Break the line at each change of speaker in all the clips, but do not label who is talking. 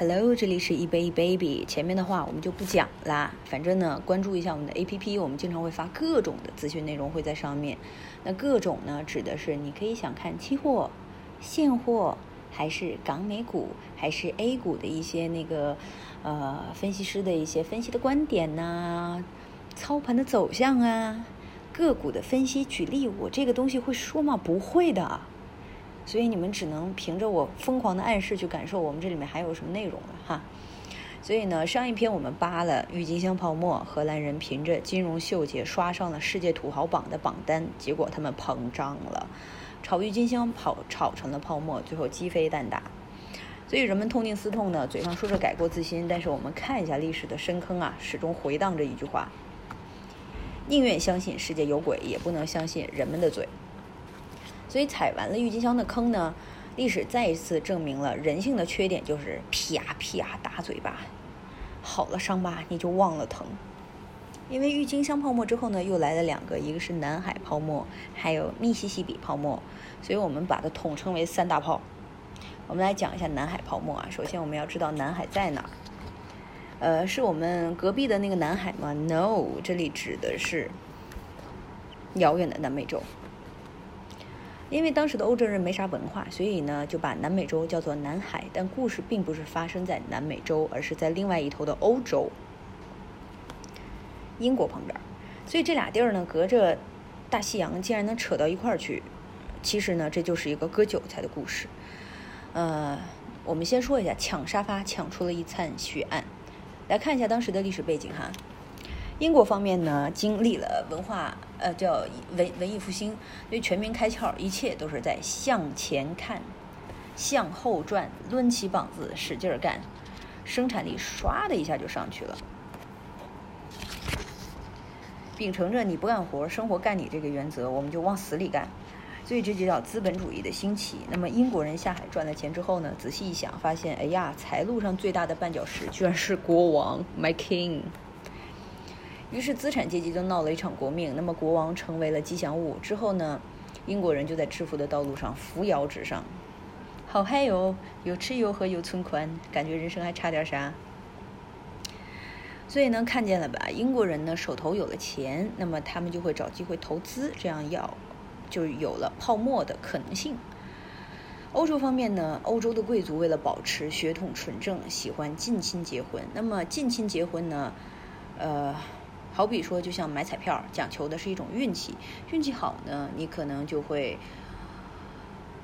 Hello，这里是一杯一 baby，前面的话我们就不讲啦。反正呢，关注一下我们的 APP，我们经常会发各种的资讯内容会在上面。那各种呢，指的是你可以想看期货、现货，还是港美股，还是 A 股的一些那个呃分析师的一些分析的观点呐，操盘的走向啊，个股的分析举例，我这个东西会说吗？不会的。所以你们只能凭着我疯狂的暗示去感受我们这里面还有什么内容了哈。所以呢，上一篇我们扒了郁金香泡沫，荷兰人凭着金融嗅觉刷上了世界土豪榜的榜单，结果他们膨胀了，炒郁金香跑炒成了泡沫，最后鸡飞蛋打。所以人们痛定思痛呢，嘴上说着改过自新，但是我们看一下历史的深坑啊，始终回荡着一句话：宁愿相信世界有鬼，也不能相信人们的嘴。所以踩完了郁金香的坑呢，历史再一次证明了人性的缺点就是啪啪打嘴巴，好了伤疤你就忘了疼。因为郁金香泡沫之后呢，又来了两个，一个是南海泡沫，还有密西西比泡沫，所以我们把它统称为三大泡。我们来讲一下南海泡沫啊，首先我们要知道南海在哪儿，呃，是我们隔壁的那个南海吗？No，这里指的是遥远的南美洲。因为当时的欧洲人没啥文化，所以呢就把南美洲叫做南海。但故事并不是发生在南美洲，而是在另外一头的欧洲，英国旁边。所以这俩地儿呢，隔着大西洋，竟然能扯到一块儿去。其实呢，这就是一个割韭菜的故事。呃，我们先说一下抢沙发抢出了一餐血案。来看一下当时的历史背景哈。英国方面呢，经历了文化，呃，叫文文艺复兴，所以全民开窍，一切都是在向前看，向后转，抡起膀子使劲儿干，生产力唰的一下就上去了。秉承着你不干活，生活干你这个原则，我们就往死里干，所以这就叫资本主义的兴起。那么英国人下海赚了钱之后呢，仔细一想，发现，哎呀，财路上最大的绊脚石居然是国王，My King。于是资产阶级就闹了一场国命，那么国王成为了吉祥物。之后呢，英国人就在致富的道路上扶摇直上，好嗨哟，有吃有喝有存款，感觉人生还差点啥。所以呢，看见了吧？英国人呢手头有了钱，那么他们就会找机会投资，这样要就有了泡沫的可能性。欧洲方面呢，欧洲的贵族为了保持血统纯正，喜欢近亲结婚。那么近亲结婚呢，呃。好比说，就像买彩票，讲求的是一种运气。运气好呢，你可能就会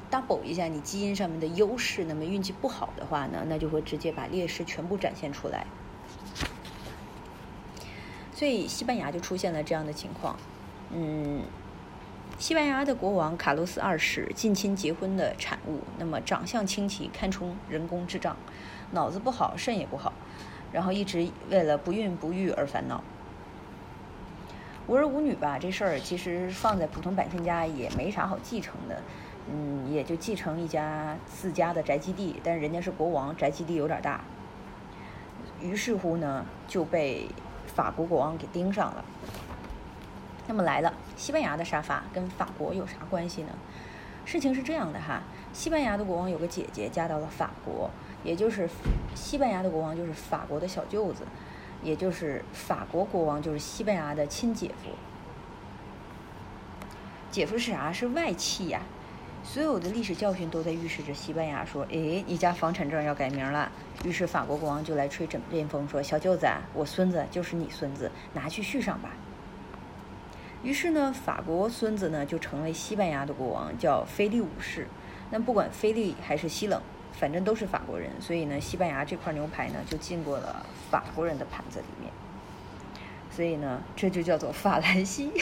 double 一下你基因上面的优势；那么运气不好的话呢，那就会直接把劣势全部展现出来。所以西班牙就出现了这样的情况。嗯，西班牙的国王卡洛斯二世近亲结婚的产物，那么长相清奇，堪称人工智障，脑子不好，肾也不好，然后一直为了不孕不育而烦恼。无儿无女吧，这事儿其实放在普通百姓家也没啥好继承的，嗯，也就继承一家自家的宅基地，但是人家是国王，宅基地有点大，于是乎呢就被法国国王给盯上了。那么来了，西班牙的沙发跟法国有啥关系呢？事情是这样的哈，西班牙的国王有个姐姐嫁到了法国，也就是西班牙的国王就是法国的小舅子。也就是法国国王就是西班牙的亲姐夫，姐夫是啥？是外戚呀！所有的历史教训都在预示着西班牙说：“哎，你家房产证要改名了。”于是法国国王就来吹枕边风说：“小舅子，我孙子就是你孙子，拿去续上吧。”于是呢，法国孙子呢就成为西班牙的国王，叫菲利五世。那不管菲利还是西冷。反正都是法国人，所以呢，西班牙这块牛排呢就进过了法国人的盘子里面。所以呢，这就叫做法兰西。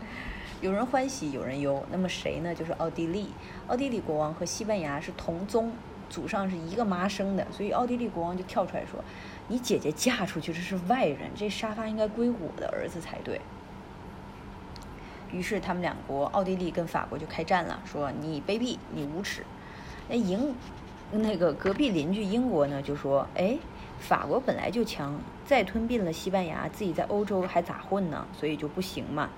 有人欢喜，有人忧。那么谁呢？就是奥地利。奥地利国王和西班牙是同宗，祖上是一个妈生的，所以奥地利国王就跳出来说：“你姐姐嫁出去，这是外人，这沙发应该归我的儿子才对。”于是他们两国，奥地利跟法国就开战了，说：“你卑鄙，你无耻。”那赢。那个隔壁邻居英国呢，就说：“哎，法国本来就强，再吞并了西班牙，自己在欧洲还咋混呢？所以就不行嘛。”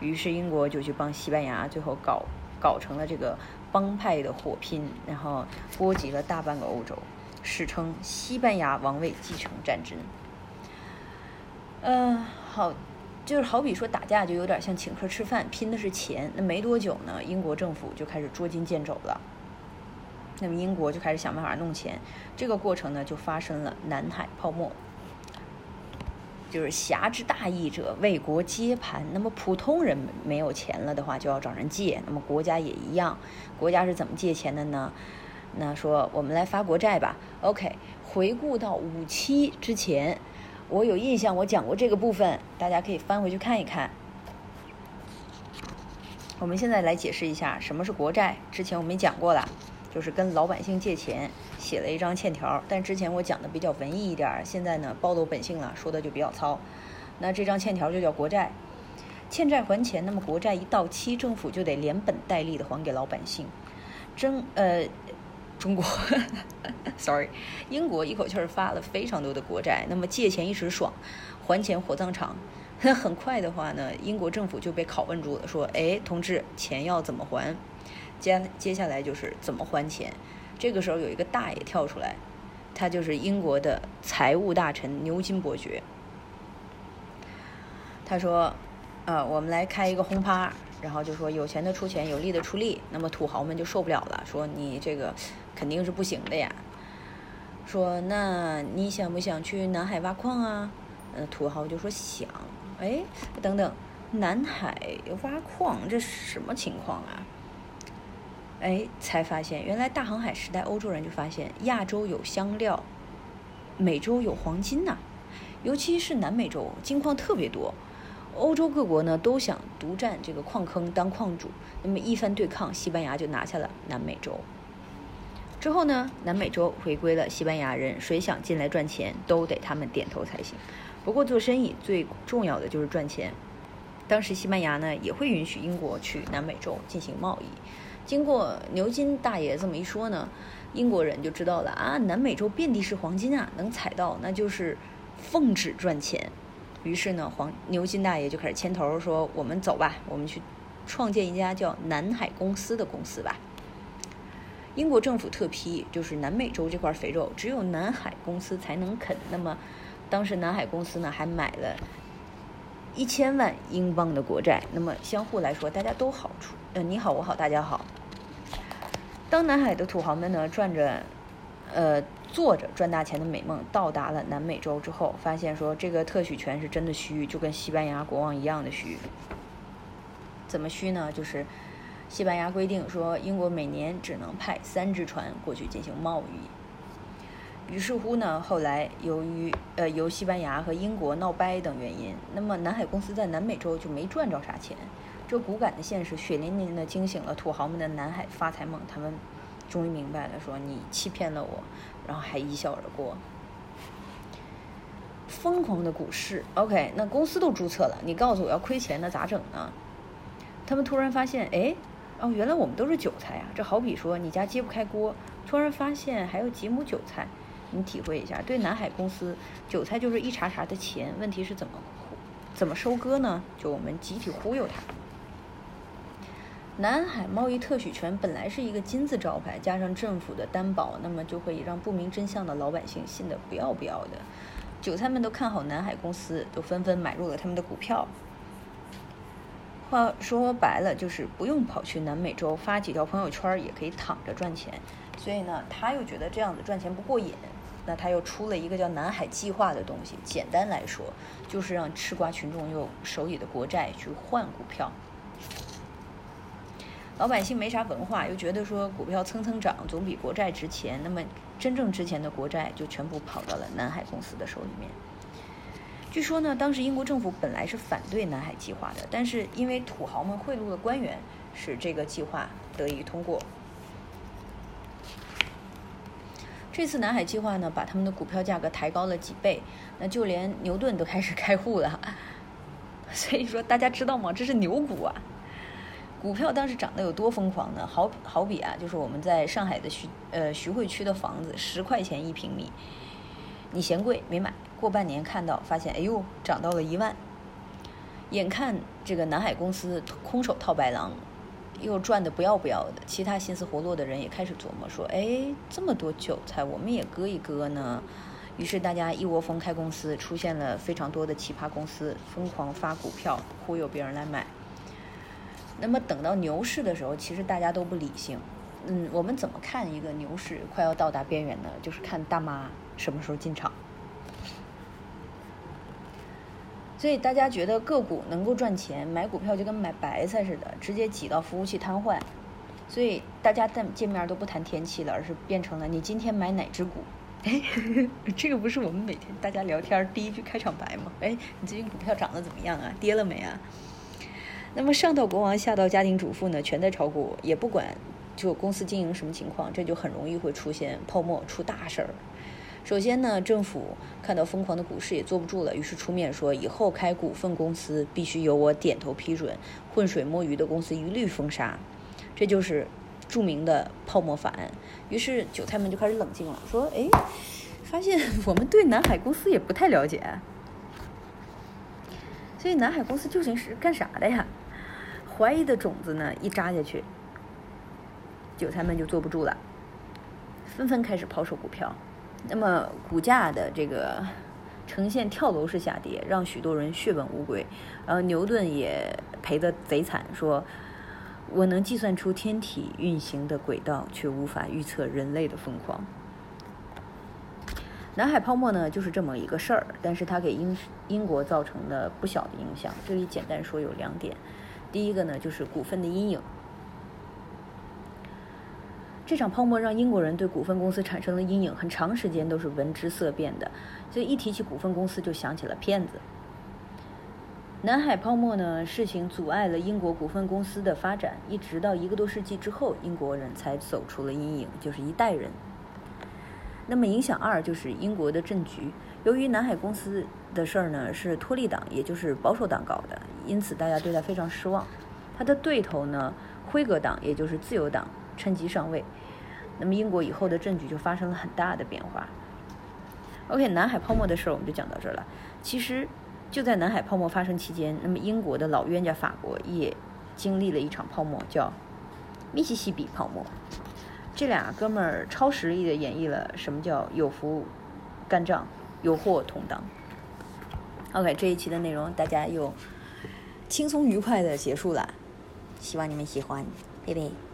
于是英国就去帮西班牙，最后搞搞成了这个帮派的火拼，然后波及了大半个欧洲。史称西班牙王位继承战争。嗯，好，就是好比说打架，就有点像请客吃饭，拼的是钱。那没多久呢，英国政府就开始捉襟见肘了。那么英国就开始想办法弄钱，这个过程呢，就发生了南海泡沫。就是侠之大义者为国接盘，那么普通人没有钱了的话，就要找人借。那么国家也一样，国家是怎么借钱的呢？那说我们来发国债吧。OK，回顾到五期之前，我有印象，我讲过这个部分，大家可以翻回去看一看。我们现在来解释一下什么是国债，之前我们讲过了。就是跟老百姓借钱，写了一张欠条。但之前我讲的比较文艺一点，现在呢暴露本性了，说的就比较糙。那这张欠条就叫国债，欠债还钱。那么国债一到期，政府就得连本带利的还给老百姓。中呃，中国，sorry，英国一口气儿发了非常多的国债。那么借钱一时爽，还钱火葬场。那很快的话呢，英国政府就被拷问住了，说：“哎，同志，钱要怎么还？”接接下来就是怎么还钱，这个时候有一个大爷跳出来，他就是英国的财务大臣牛津伯爵。他说：“呃，我们来开一个轰趴，然后就说有钱的出钱，有力的出力。那么土豪们就受不了了，说你这个肯定是不行的呀。说那你想不想去南海挖矿啊？呃，土豪就说想。哎，等等，南海挖矿这什么情况啊？”哎，才发现原来大航海时代，欧洲人就发现亚洲有香料，美洲有黄金呐，尤其是南美洲金矿特别多，欧洲各国呢都想独占这个矿坑当矿主，那么一番对抗，西班牙就拿下了南美洲。之后呢，南美洲回归了西班牙人，谁想进来赚钱，都得他们点头才行。不过做生意最重要的就是赚钱，当时西班牙呢也会允许英国去南美洲进行贸易。经过牛津大爷这么一说呢，英国人就知道了啊，南美洲遍地是黄金啊，能采到那就是奉旨赚钱。于是呢，黄牛津大爷就开始牵头说：“我们走吧，我们去创建一家叫南海公司的公司吧。”英国政府特批，就是南美洲这块肥肉只有南海公司才能啃。那么，当时南海公司呢还买了一千万英镑的国债。那么相互来说，大家都好处。呃，你好，我好，大家好。当南海的土豪们呢，赚着，呃，做着赚大钱的美梦，到达了南美洲之后，发现说这个特许权是真的虚，就跟西班牙国王一样的虚。怎么虚呢？就是西班牙规定说，英国每年只能派三只船过去进行贸易。于是乎呢，后来由于呃由西班牙和英国闹掰等原因，那么南海公司在南美洲就没赚着啥钱。这骨感的现实，血淋淋的惊醒了土豪们的南海发财梦。他们终于明白了，说你欺骗了我，然后还一笑而过。疯狂的股市，OK，那公司都注册了，你告诉我要亏钱，那咋整呢？他们突然发现，哎，哦，原来我们都是韭菜啊！这好比说你家揭不开锅，突然发现还有几亩韭菜，你体会一下。对南海公司，韭菜就是一茬茬的钱，问题是怎么怎么收割呢？就我们集体忽悠他。南海贸易特许权本来是一个金字招牌，加上政府的担保，那么就会让不明真相的老百姓信得不要不要的。韭菜们都看好南海公司，都纷纷买入了他们的股票。话说白了，就是不用跑去南美洲发几条朋友圈也可以躺着赚钱。所以呢，他又觉得这样子赚钱不过瘾，那他又出了一个叫南海计划的东西。简单来说，就是让吃瓜群众用手里的国债去换股票。老百姓没啥文化，又觉得说股票蹭蹭涨总比国债值钱，那么真正值钱的国债就全部跑到了南海公司的手里面。据说呢，当时英国政府本来是反对南海计划的，但是因为土豪们贿赂了官员，使这个计划得以通过。这次南海计划呢，把他们的股票价格抬高了几倍，那就连牛顿都开始开户了。所以说，大家知道吗？这是牛股啊！股票当时涨得有多疯狂呢？好好比啊，就是我们在上海的徐呃徐汇区的房子，十块钱一平米，你嫌贵没买，过半年看到发现，哎呦，涨到了一万。眼看这个南海公司空手套白狼，又赚的不要不要的，其他心思活络的人也开始琢磨说：“哎，这么多韭菜，我们也割一割呢。”于是大家一窝蜂开公司，出现了非常多的奇葩公司，疯狂发股票忽悠别人来买。那么等到牛市的时候，其实大家都不理性。嗯，我们怎么看一个牛市快要到达边缘呢？就是看大妈什么时候进场。所以大家觉得个股能够赚钱，买股票就跟买白菜似的，直接挤到服务器瘫痪。所以大家见见面都不谈天气了，而是变成了你今天买哪只股？哎，这个不是我们每天大家聊天第一句开场白吗？哎，你最近股票涨得怎么样啊？跌了没啊？那么上到国王，下到家庭主妇呢，全在炒股，也不管就公司经营什么情况，这就很容易会出现泡沫，出大事儿。首先呢，政府看到疯狂的股市也坐不住了，于是出面说，以后开股份公司必须由我点头批准，浑水摸鱼的公司一律封杀。这就是著名的泡沫法案。于是韭菜们就开始冷静了，说：“哎，发现我们对南海公司也不太了解，所以南海公司究竟是干啥的呀？”怀疑的种子呢一扎下去，韭菜们就坐不住了，纷纷开始抛售股票。那么股价的这个呈现跳楼式下跌，让许多人血本无归。然后牛顿也赔得贼惨，说：“我能计算出天体运行的轨道，却无法预测人类的疯狂。”南海泡沫呢，就是这么一个事儿，但是它给英英国造成了不小的影响。这里简单说有两点，第一个呢就是股份的阴影。这场泡沫让英国人对股份公司产生了阴影，很长时间都是闻之色变的。所以一提起股份公司，就想起了骗子。南海泡沫呢，事情阻碍了英国股份公司的发展，一直到一个多世纪之后，英国人才走出了阴影，就是一代人。那么影响二就是英国的政局，由于南海公司的事儿呢是托利党，也就是保守党搞的，因此大家对他非常失望。他的对头呢，辉格党，也就是自由党。趁机上位，那么英国以后的政局就发生了很大的变化。OK，南海泡沫的事儿我们就讲到这儿了。其实就在南海泡沫发生期间，那么英国的老冤家法国也经历了一场泡沫，叫密西西比泡沫。这俩哥们儿超实力的演绎了什么叫有福干仗，有祸同当。OK，这一期的内容大家又轻松愉快的结束了，希望你们喜欢，拜拜。